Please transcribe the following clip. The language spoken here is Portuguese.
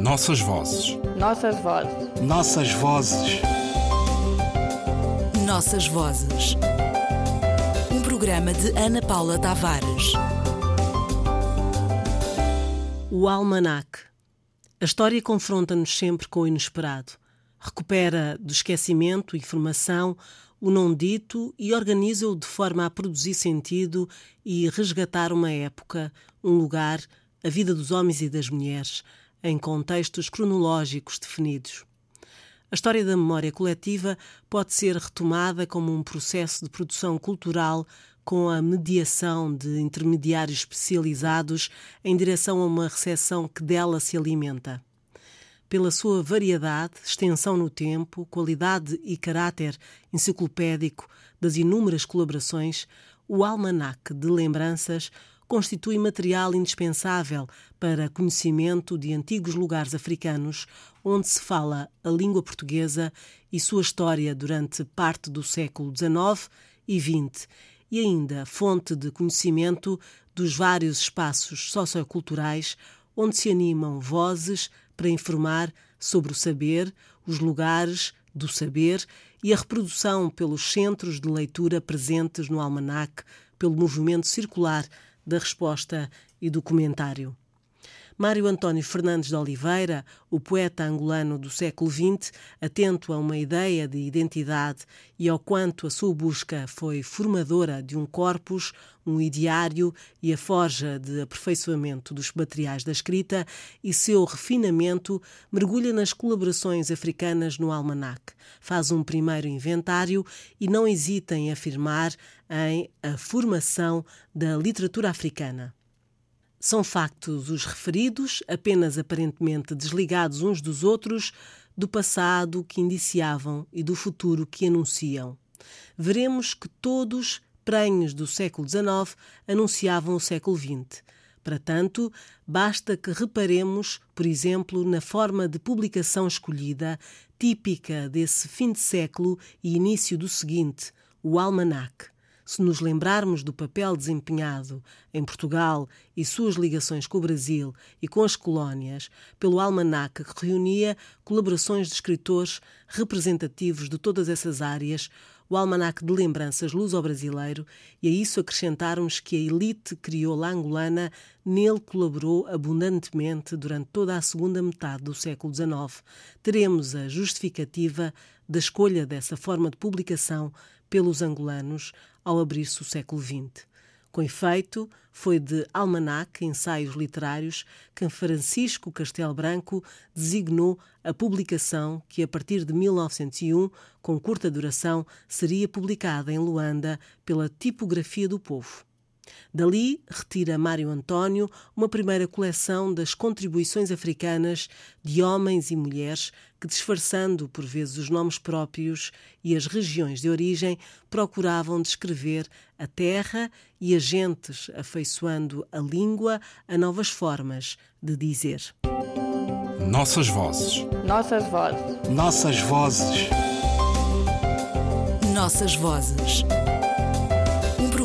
Nossas vozes. Nossas vozes. Nossas vozes. Nossas vozes. Um programa de Ana Paula Tavares. O Almanac. A história confronta-nos sempre com o inesperado. Recupera do esquecimento informação, o não dito e organiza-o de forma a produzir sentido e resgatar uma época, um lugar, a vida dos homens e das mulheres, em contextos cronológicos definidos. A história da memória coletiva pode ser retomada como um processo de produção cultural com a mediação de intermediários especializados em direção a uma recepção que dela se alimenta. Pela sua variedade, extensão no tempo, qualidade e caráter enciclopédico das inúmeras colaborações, o Almanac de Lembranças constitui material indispensável para conhecimento de antigos lugares africanos onde se fala a língua portuguesa e sua história durante parte do século XIX e XX, e ainda fonte de conhecimento dos vários espaços socioculturais onde se animam vozes para informar sobre o saber, os lugares do saber e a reprodução pelos centros de leitura presentes no almanac, pelo movimento circular da resposta e do comentário. Mário António Fernandes de Oliveira, o poeta angolano do século XX, atento a uma ideia de identidade e ao quanto a sua busca foi formadora de um corpus, um ideário e a forja de aperfeiçoamento dos materiais da escrita e seu refinamento, mergulha nas colaborações africanas no almanac, faz um primeiro inventário e não hesita em afirmar em a formação da literatura africana. São factos os referidos, apenas aparentemente desligados uns dos outros, do passado que indiciavam e do futuro que anunciam. Veremos que todos, prenhos do século XIX, anunciavam o século XX. Para tanto, basta que reparemos, por exemplo, na forma de publicação escolhida, típica desse fim de século e início do seguinte, o almanac se nos lembrarmos do papel desempenhado em Portugal e suas ligações com o Brasil e com as colónias pelo almanac que reunia colaborações de escritores representativos de todas essas áreas, o almanac de lembranças luso-brasileiro, e a isso acrescentarmos que a elite crioula angolana nele colaborou abundantemente durante toda a segunda metade do século XIX, teremos a justificativa da escolha dessa forma de publicação pelos angolanos ao abrir-se o século XX. Com efeito, foi de Almanac, Ensaios Literários, que Francisco Castelo Branco designou a publicação que, a partir de 1901, com curta duração, seria publicada em Luanda pela Tipografia do Povo. Dali retira Mário António uma primeira coleção das contribuições africanas de homens e mulheres que, disfarçando por vezes os nomes próprios e as regiões de origem, procuravam descrever a terra e as gentes, afeiçoando a língua a novas formas de dizer. Nossas vozes. Nossas vozes. Nossas vozes. Nossas vozes